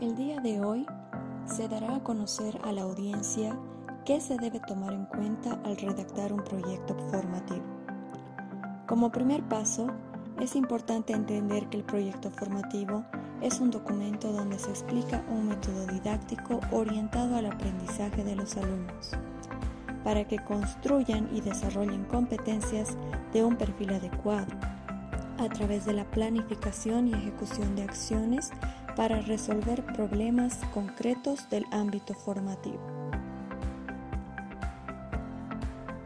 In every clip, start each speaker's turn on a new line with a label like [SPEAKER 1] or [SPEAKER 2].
[SPEAKER 1] El día de hoy se dará a conocer a la audiencia qué se debe tomar en cuenta al redactar un proyecto formativo. Como primer paso, es importante entender que el proyecto formativo es un documento donde se explica un método didáctico orientado al aprendizaje de los alumnos, para que construyan y desarrollen competencias de un perfil adecuado, a través de la planificación y ejecución de acciones para resolver problemas concretos del ámbito formativo.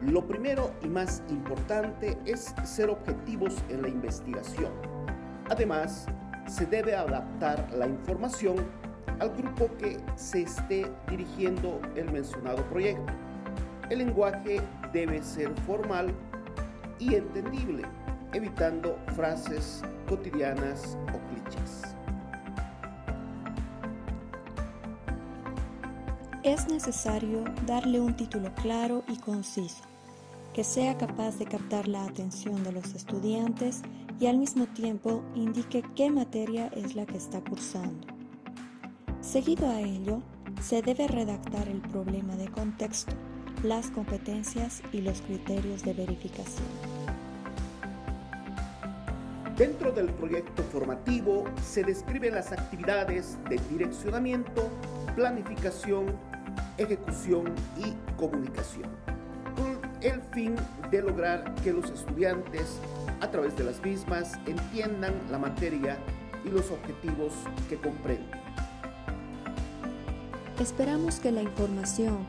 [SPEAKER 2] Lo primero y más importante es ser objetivos en la investigación. Además, se debe adaptar la información al grupo que se esté dirigiendo el mencionado proyecto. El lenguaje debe ser formal y entendible, evitando frases cotidianas o clichés.
[SPEAKER 1] Es necesario darle un título claro y conciso que sea capaz de captar la atención de los estudiantes y al mismo tiempo indique qué materia es la que está cursando. Seguido a ello, se debe redactar el problema de contexto, las competencias y los criterios de verificación.
[SPEAKER 2] Dentro del proyecto formativo se describen las actividades de direccionamiento, planificación, ejecución y comunicación el fin de lograr que los estudiantes a través de las mismas entiendan la materia y los objetivos que comprenden.
[SPEAKER 1] Esperamos que la información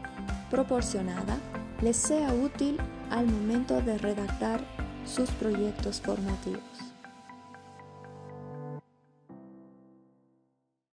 [SPEAKER 1] proporcionada les sea útil al momento de redactar sus proyectos formativos.